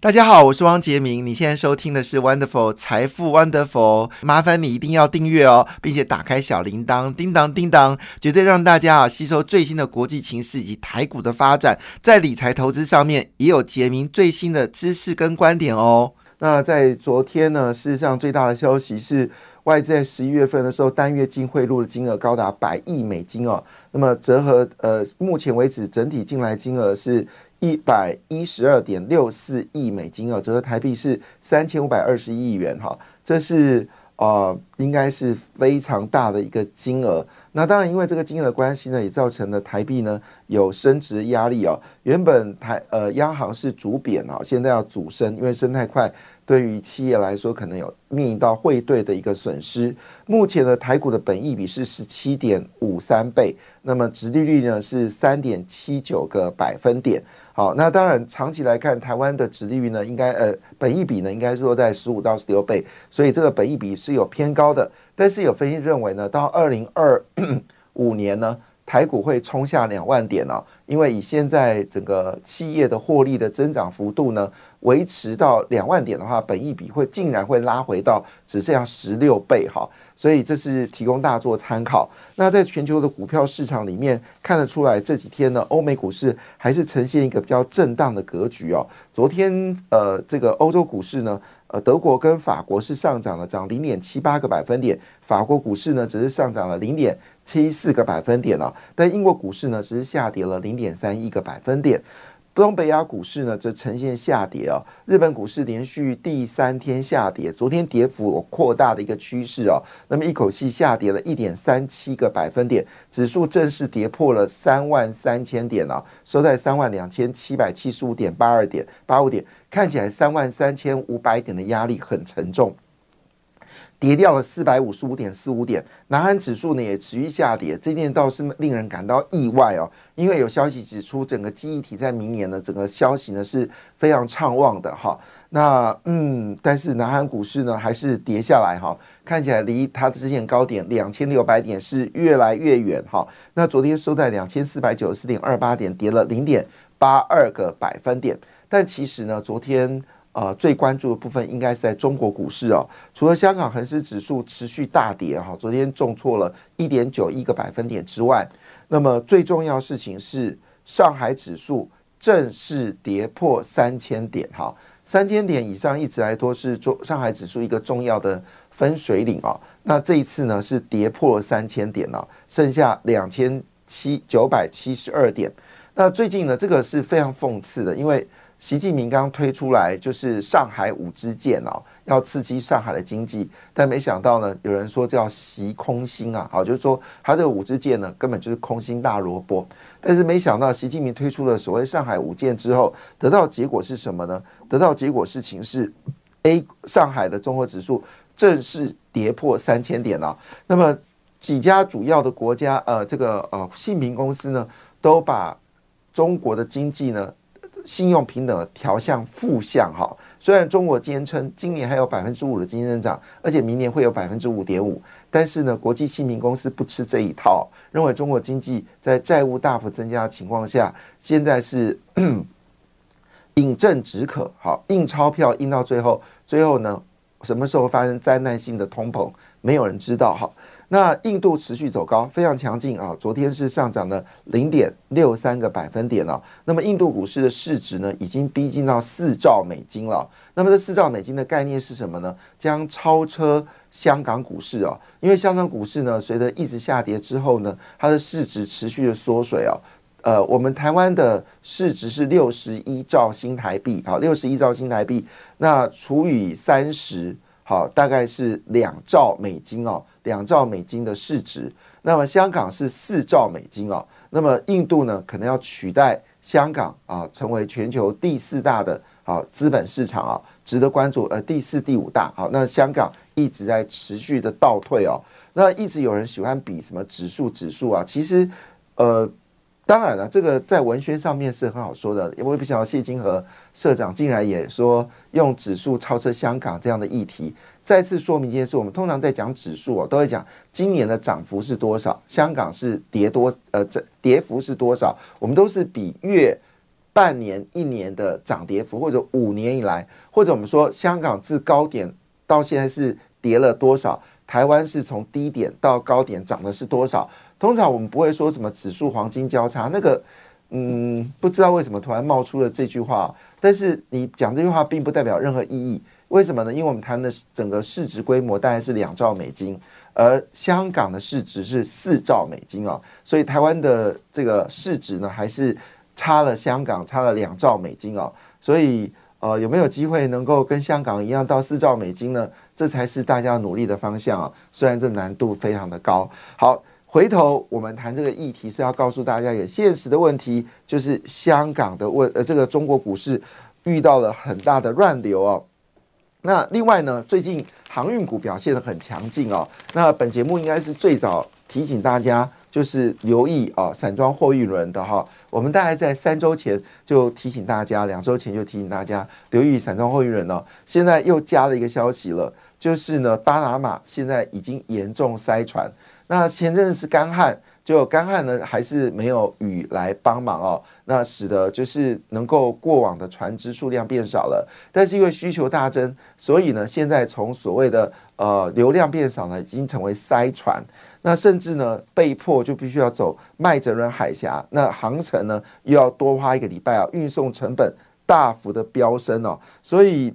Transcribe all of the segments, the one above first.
大家好，我是汪杰明。你现在收听的是 Wonderful 财富 Wonderful，麻烦你一定要订阅哦，并且打开小铃铛，叮当叮当，绝对让大家啊吸收最新的国际情势以及台股的发展，在理财投资上面也有杰明最新的知识跟观点哦。那在昨天呢，事实上最大的消息是外资在十一月份的时候单月净汇入的金额高达百亿美金哦，那么折合呃目前为止整体进来金额是。一百一十二点六四亿美金哦，折合台币是三千五百二十亿元哈，这是啊，应该是非常大的一个金额。那当然，因为这个金额的关系呢，也造成了台币呢有升值压力哦。原本台呃央行是主贬啊，现在要主升，因为升太快。对于企业来说，可能有面临到汇兑的一个损失。目前的台股的本益比是十七点五三倍，那么殖利率呢是三点七九个百分点。好，那当然长期来看，台湾的殖利率呢，应该呃本益比呢应该落在十五到十六倍，所以这个本益比是有偏高的。但是有分析认为呢，到二零二五年呢。台股会冲下两万点哦，因为以现在整个企业的获利的增长幅度呢，维持到两万点的话，本益比会竟然会拉回到只剩下十六倍哈，所以这是提供大家做参考。那在全球的股票市场里面看得出来，这几天呢，欧美股市还是呈现一个比较震荡的格局哦。昨天呃，这个欧洲股市呢，呃，德国跟法国是上涨了，涨零点七八个百分点，法国股市呢只是上涨了零点。七四个百分点了，但英国股市呢只是下跌了零点三一个百分点，东北亚股市呢则呈现下跌啊。日本股市连续第三天下跌，昨天跌幅有扩大的一个趋势哦，那么一口气下跌了一点三七个百分点，指数正式跌破了三万三千点啊，收在三万两千七百七十五点八二点八五点，看起来三万三千五百点的压力很沉重。跌掉了四百五十五点四五点，南韩指数呢也持续下跌，这点倒是令人感到意外哦。因为有消息指出，整个记忆体在明年呢，整个消息呢是非常畅旺的哈。那嗯，但是南韩股市呢还是跌下来哈，看起来离它的之前高点两千六百点是越来越远哈。那昨天收在两千四百九十四点二八点，跌了零点八二个百分点。但其实呢，昨天。呃，最关注的部分应该是在中国股市哦。除了香港恒生指数持续大跌哈，昨天重挫了一点九一个百分点之外，那么最重要事情是上海指数正式跌破三千点哈，三千点以上一直来说是中上海指数一个重要的分水岭啊。那这一次呢是跌破了三千点了，剩下两千七九百七十二点。那最近呢，这个是非常讽刺的，因为。习近平刚推出来就是上海五支箭哦，要刺激上海的经济，但没想到呢，有人说叫习空心啊，好，就是说他这五支箭呢，根本就是空心大萝卜。但是没想到习近平推出了所谓上海五箭之后，得到结果是什么呢？得到结果事情是 A 上海的综合指数正式跌破三千点了。那么几家主要的国家呃，这个呃信评公司呢，都把中国的经济呢。信用平等调向负向哈，虽然中国坚称今年还有百分之五的经济增长，而且明年会有百分之五点五，但是呢，国际信评公司不吃这一套，认为中国经济在债务大幅增加的情况下，现在是 饮鸩止渴，好印钞票印到最后，最后呢，什么时候发生灾难性的通膨，没有人知道哈。那印度持续走高，非常强劲啊！昨天是上涨了零点六三个百分点了。那么印度股市的市值呢，已经逼近到四兆美金了。那么这四兆美金的概念是什么呢？将超车香港股市啊！因为香港股市呢，随着一直下跌之后呢，它的市值持续的缩水啊。呃，我们台湾的市值是六十一兆新台币，好，六十一兆新台币，那除以三十。好，大概是两兆美金哦，两兆美金的市值。那么香港是四兆美金哦。那么印度呢，可能要取代香港啊，成为全球第四大的啊资本市场啊，值得关注。呃，第四、第五大。好，那香港一直在持续的倒退哦。那一直有人喜欢比什么指数指数啊，其实呃，当然了，这个在文宣上面是很好说的。我也不想到谢金河社长竟然也说用指数超车香港这样的议题，再次说明一件事：我们通常在讲指数哦，都会讲今年的涨幅是多少，香港是跌多呃这跌幅是多少，我们都是比月、半年、一年的涨跌幅，或者五年以来，或者我们说香港自高点到现在是跌了多少，台湾是从低点到高点涨的是多少。通常我们不会说什么指数黄金交叉，那个，嗯，不知道为什么突然冒出了这句话。但是你讲这句话并不代表任何意义，为什么呢？因为我们谈的整个市值规模大概是两兆美金，而香港的市值是四兆美金啊，所以台湾的这个市值呢，还是差了香港差了两兆美金啊。所以呃，有没有机会能够跟香港一样到四兆美金呢？这才是大家努力的方向啊。虽然这难度非常的高，好。回头我们谈这个议题是要告诉大家，有现实的问题，就是香港的问呃，这个中国股市遇到了很大的乱流哦。那另外呢，最近航运股表现的很强劲哦。那本节目应该是最早提醒大家，就是留意啊，散装货运轮的哈。我们大概在三周前就提醒大家，两周前就提醒大家留意散装货运轮哦。现在又加了一个消息了，就是呢，巴拿马现在已经严重塞船。那前阵子是干旱，就干旱呢，还是没有雨来帮忙哦。那使得就是能够过往的船只数量变少了，但是因为需求大增，所以呢，现在从所谓的呃流量变少呢，已经成为塞船。那甚至呢，被迫就必须要走麦哲伦海峡，那航程呢又要多花一个礼拜啊，运送成本大幅的飙升哦。所以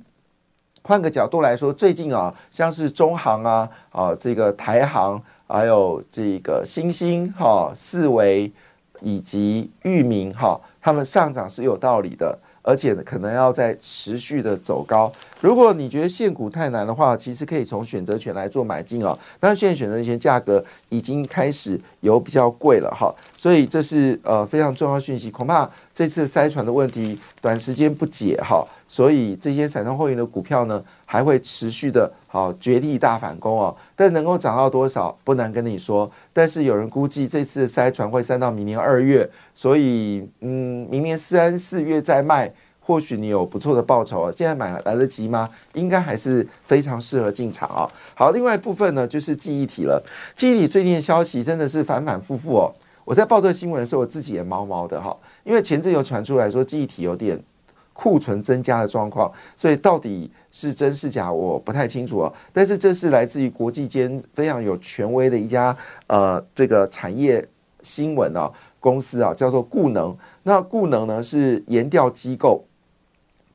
换个角度来说，最近啊，像是中航啊啊这个台航。还有这个星星哈、四维以及域名哈，它们上涨是有道理的，而且呢可能要在持续的走高。如果你觉得现股太难的话，其实可以从选择权来做买进哦。但是现在选择权价格已经开始有比较贵了哈，所以这是呃非常重要讯息。恐怕这次塞船的问题短时间不解哈，所以这些散装货运的股票呢还会持续的好绝地大反攻哦。但能够涨到多少不难跟你说，但是有人估计这次的塞船会塞到明年二月，所以嗯，明年三四月再卖，或许你有不错的报酬。现在买来得及吗？应该还是非常适合进场啊。好，另外一部分呢就是记忆体了。记忆体最近的消息真的是反反复复哦。我在报这个新闻的时候，我自己也毛毛的哈，因为前阵有传出来说记忆体有点库存增加的状况，所以到底。是真是假，我不太清楚哦。但是这是来自于国际间非常有权威的一家呃这个产业新闻啊公司啊，叫做固能。那固能呢是研调机构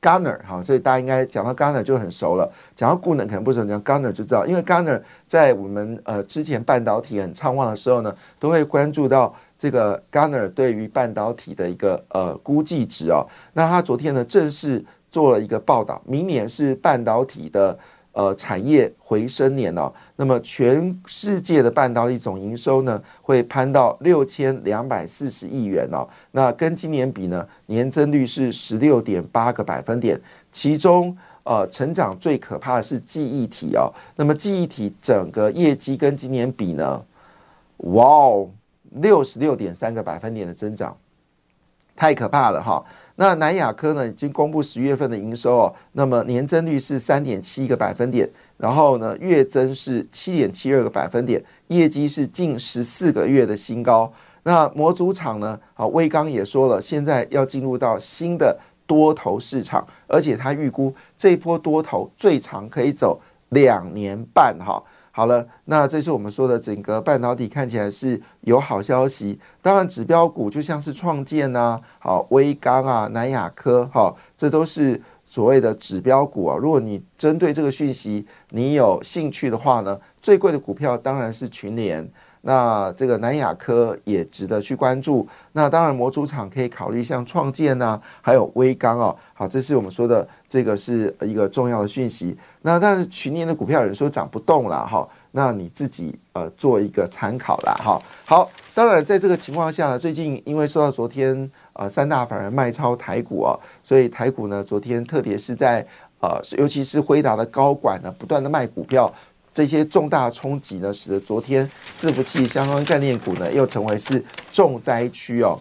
Garner 哈，所以大家应该讲到 Garner 就很熟了。讲到固能可能不熟，讲 Garner 就知道，因为 Garner 在我们呃之前半导体很畅旺的时候呢，都会关注到这个 Garner 对于半导体的一个呃估计值哦。那他昨天呢正式。做了一个报道，明年是半导体的呃产业回升年哦。那么全世界的半导体总营收呢，会攀到六千两百四十亿元哦。那跟今年比呢，年增率是十六点八个百分点。其中呃，成长最可怕的是记忆体哦。那么记忆体整个业绩跟今年比呢，哇哦，六十六点三个百分点的增长，太可怕了哈。那南亚科呢，已经公布十月份的营收哦，那么年增率是三点七个百分点，然后呢，月增是七点七二个百分点，业绩是近十四个月的新高。那模组厂呢，啊，威刚也说了，现在要进入到新的多头市场，而且他预估这一波多头最长可以走两年半哈。好了，那这是我们说的整个半导体看起来是有好消息。当然，指标股就像是创建呐，好微刚啊、南亚科，哈，这都是所谓的指标股啊。如果你针对这个讯息你有兴趣的话呢，最贵的股票当然是群联。那这个南亚科也值得去关注。那当然，模组厂可以考虑像创建呐，还有微刚哦。好，这是我们说的这个是一个重要的讯息。那但是群年的股票有人说涨不动了哈，那你自己呃做一个参考啦哈。好，当然在这个情况下呢，最近因为受到昨天呃三大反而卖超台股哦，所以台股呢昨天特别是在呃尤其是辉达的高管呢不断的卖股票。这些重大冲击呢，使得昨天伺服器相关概念股呢，又成为是重灾区哦。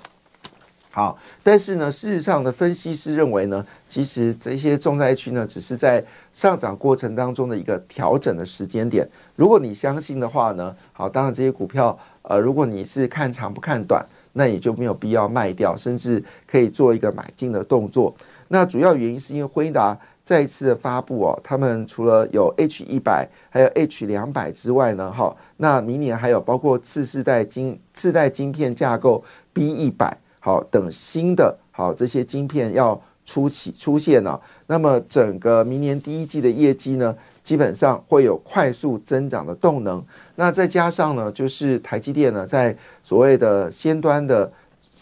好，但是呢，事实上呢，分析师认为呢，其实这些重灾区呢，只是在上涨过程当中的一个调整的时间点。如果你相信的话呢，好，当然这些股票，呃，如果你是看长不看短，那也就没有必要卖掉，甚至可以做一个买进的动作。那主要原因是因为辉达再一次的发布哦，他们除了有 H 一百还有 H 两百之外呢，哈，那明年还有包括次世代晶次代晶片架构 B 一百。好，等新的好这些晶片要出起出现了，那么整个明年第一季的业绩呢，基本上会有快速增长的动能。那再加上呢，就是台积电呢，在所谓的先端的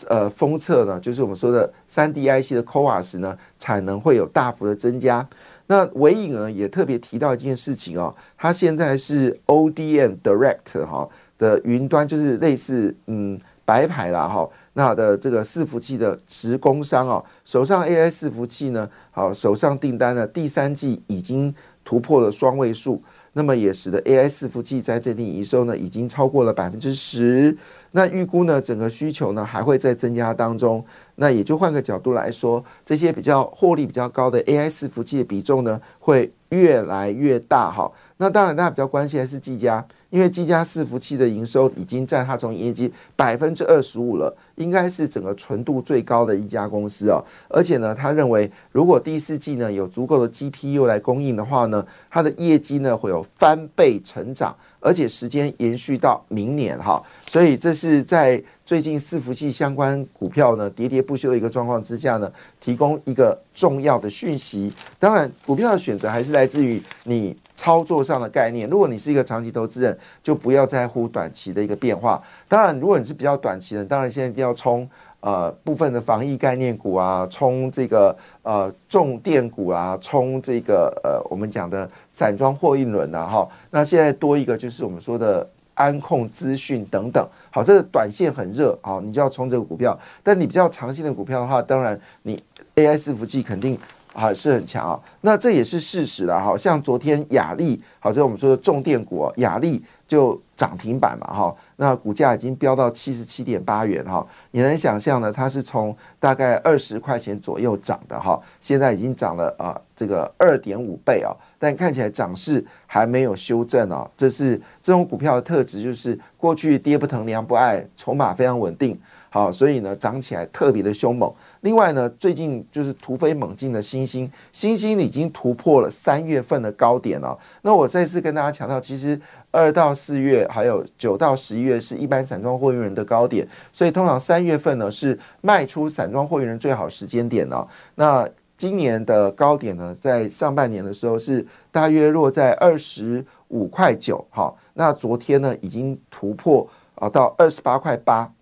呃封测呢，就是我们说的三 D IC 的 CoWAS 呢，产能会有大幅的增加。那伟影呢，也特别提到一件事情哦，它现在是 ODM Direct 哈的云端，就是类似嗯白牌啦哈。那的这个伺服器的直工商哦，手上 AI 伺服器呢，好手上订单呢，第三季已经突破了双位数，那么也使得 AI 伺服器在这里营收呢，已经超过了百分之十。那预估呢，整个需求呢还会在增加当中。那也就换个角度来说，这些比较获利比较高的 AI 伺服器的比重呢，会越来越大哈。那当然，大家比较关心的是技嘉。因为技嘉伺服器的营收已经占它总业绩百分之二十五了，应该是整个纯度最高的一家公司哦。而且呢，他认为如果第四季呢有足够的 GPU 来供应的话呢，它的业绩呢会有翻倍成长，而且时间延续到明年哈。所以这是在最近伺服器相关股票呢喋喋不休的一个状况之下呢，提供一个重要的讯息。当然，股票的选择还是来自于你。操作上的概念，如果你是一个长期投资人，就不要在乎短期的一个变化。当然，如果你是比较短期的，当然现在一定要冲呃部分的防疫概念股啊，冲这个呃重电股啊，冲这个呃我们讲的散装货运轮啊，哈。那现在多一个就是我们说的安控资讯等等。好，这个短线很热啊，你就要冲这个股票。但你比较长线的股票的话，当然你 AI 伺服器肯定。啊，是很强啊，那这也是事实了哈。像昨天雅力，好，这我们说的重电股，雅力就涨停板嘛哈。那股价已经飙到七十七点八元哈。你能想象呢？它是从大概二十块钱左右涨的哈，现在已经涨了啊，这个二点五倍啊。但看起来涨势还没有修正哦。这是这种股票的特质，就是过去跌不疼娘不爱，筹码非常稳定。好，所以呢，涨起来特别的凶猛。另外呢，最近就是突飞猛进的星星，星星已经突破了三月份的高点了。那我再次跟大家强调，其实二到四月还有九到十一月是一般散装货运人的高点，所以通常三月份呢是卖出散装货运人最好时间点呢。那今年的高点呢，在上半年的时候是大约落在二十五块九，好，那昨天呢已经突破啊到二十八块八。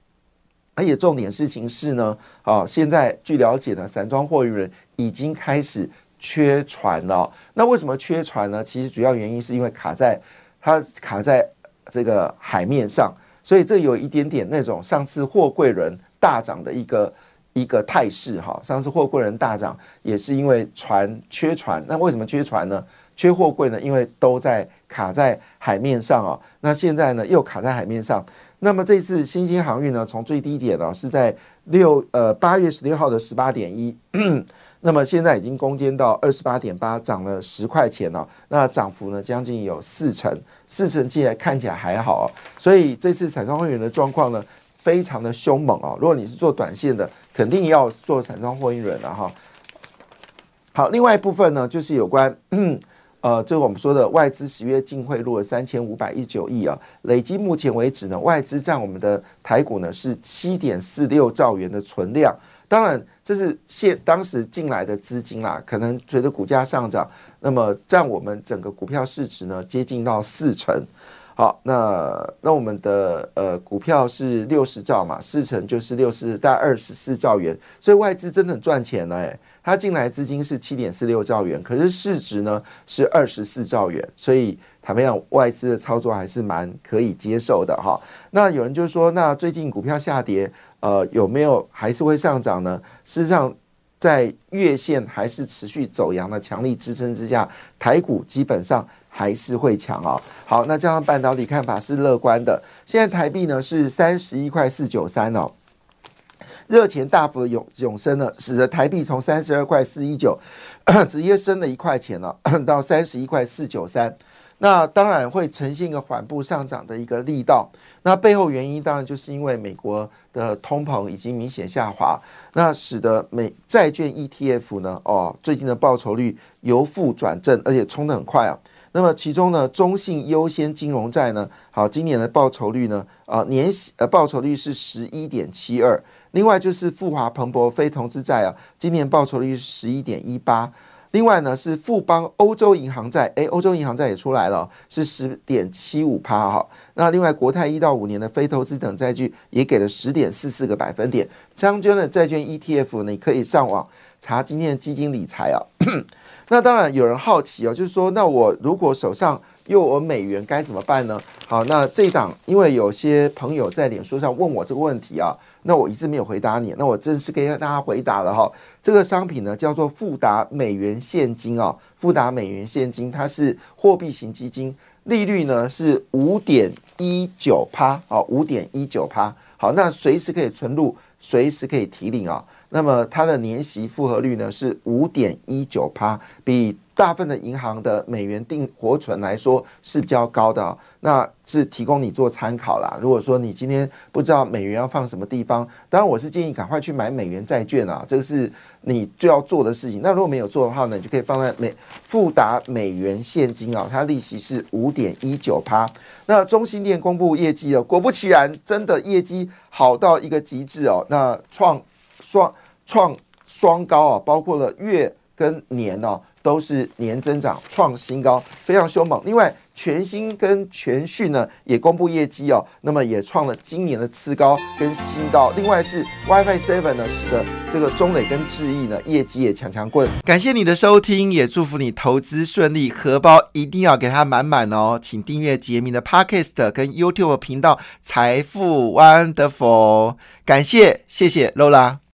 而且重点事情是呢，啊，现在据了解呢，散装货运人已经开始缺船了。那为什么缺船呢？其实主要原因是因为卡在它卡在这个海面上，所以这有一点点那种上次货柜轮大涨的一个一个态势哈。上次货柜人大涨也是因为船缺船。那为什么缺船呢？缺货柜呢？因为都在卡在海面上啊。那现在呢又卡在海面上。那么这次新兴航运呢，从最低点呢是在六呃八月十六号的十八点一，那么现在已经攻坚到二十八点八，涨了十块钱了。那涨幅呢将近有四成，四成起来看起来还好。所以这次散装货运的状况呢非常的凶猛啊！如果你是做短线的，肯定要做散装货运人了哈。好，另外一部分呢就是有关。呃，这个我们说的外资十月净汇入了三千五百一九亿啊，累计目前为止呢，外资占我们的台股呢是七点四六兆元的存量。当然，这是现当时进来的资金啦，可能随着股价上涨，那么占我们整个股票市值呢接近到四成。好，那那我们的呃股票是六十兆嘛，四成就是六十，大二十四兆元，所以外资真的赚钱了哎。它进来资金是七点四六兆元，可是市值呢是二十四兆元，所以坦白讲，外资的操作还是蛮可以接受的哈。那有人就说，那最近股票下跌，呃，有没有还是会上涨呢？事实上，在月线还是持续走阳的强力支撑之下，台股基本上还是会强啊。好，那这样半导体看法是乐观的。现在台币呢是三十一块四九三哦。热钱大幅的涌涌升呢，使得台币从三十二块四一九 直接升了一块钱了，到三十一块四九三。那当然会呈现一个缓步上涨的一个力道。那背后原因当然就是因为美国的通膨已经明显下滑，那使得美债券 ETF 呢，哦，最近的报酬率由负转正，而且冲得很快啊。那么其中呢，中信优先金融债呢，好，今年的报酬率呢，啊年呃报酬率是十一点七二。另外就是富华彭博非投资债啊，今年报酬率是十一点一八。另外呢是富邦欧洲银行债，诶，欧洲银行债也出来了，是十点七五趴哈。那另外国泰一到五年的非投资等债券也给了十点四四个百分点。张娟的债券 ETF 你可以上网查今天的基金理财啊。那当然有人好奇哦，就是说那我如果手上又有美元该怎么办呢？好，那这一档因为有些朋友在脸书上问我这个问题啊。那我一直没有回答你，那我正式给大家回答了哈。这个商品呢叫做富达美元现金啊，富达美元现金，它是货币型基金，利率呢是五点一九趴啊，五点一九趴。好，那随时可以存入，随时可以提领啊。那么它的年息复合率呢是五点一九趴，比。大部分的银行的美元定活存来说是比较高的，那是提供你做参考啦。如果说你今天不知道美元要放什么地方，当然我是建议赶快去买美元债券啊，这个是你就要做的事情。那如果没有做的话呢，你就可以放在美富达美元现金啊，它利息是五点一九趴。那中心店公布业绩了，果不其然，真的业绩好到一个极致哦，那创双创双高啊，包括了月跟年哦。都是年增长创新高，非常凶猛。另外，全新跟全讯呢也公布业绩哦，那么也创了今年的次高跟新高。另外是 WiFi Seven 呢，使得这个中磊跟智毅呢业绩也强强棍。感谢你的收听，也祝福你投资顺利，荷包一定要给它满满哦。请订阅杰明的 Podcast 跟 YouTube 频道财富 Wonderful。感谢，谢谢 Lola。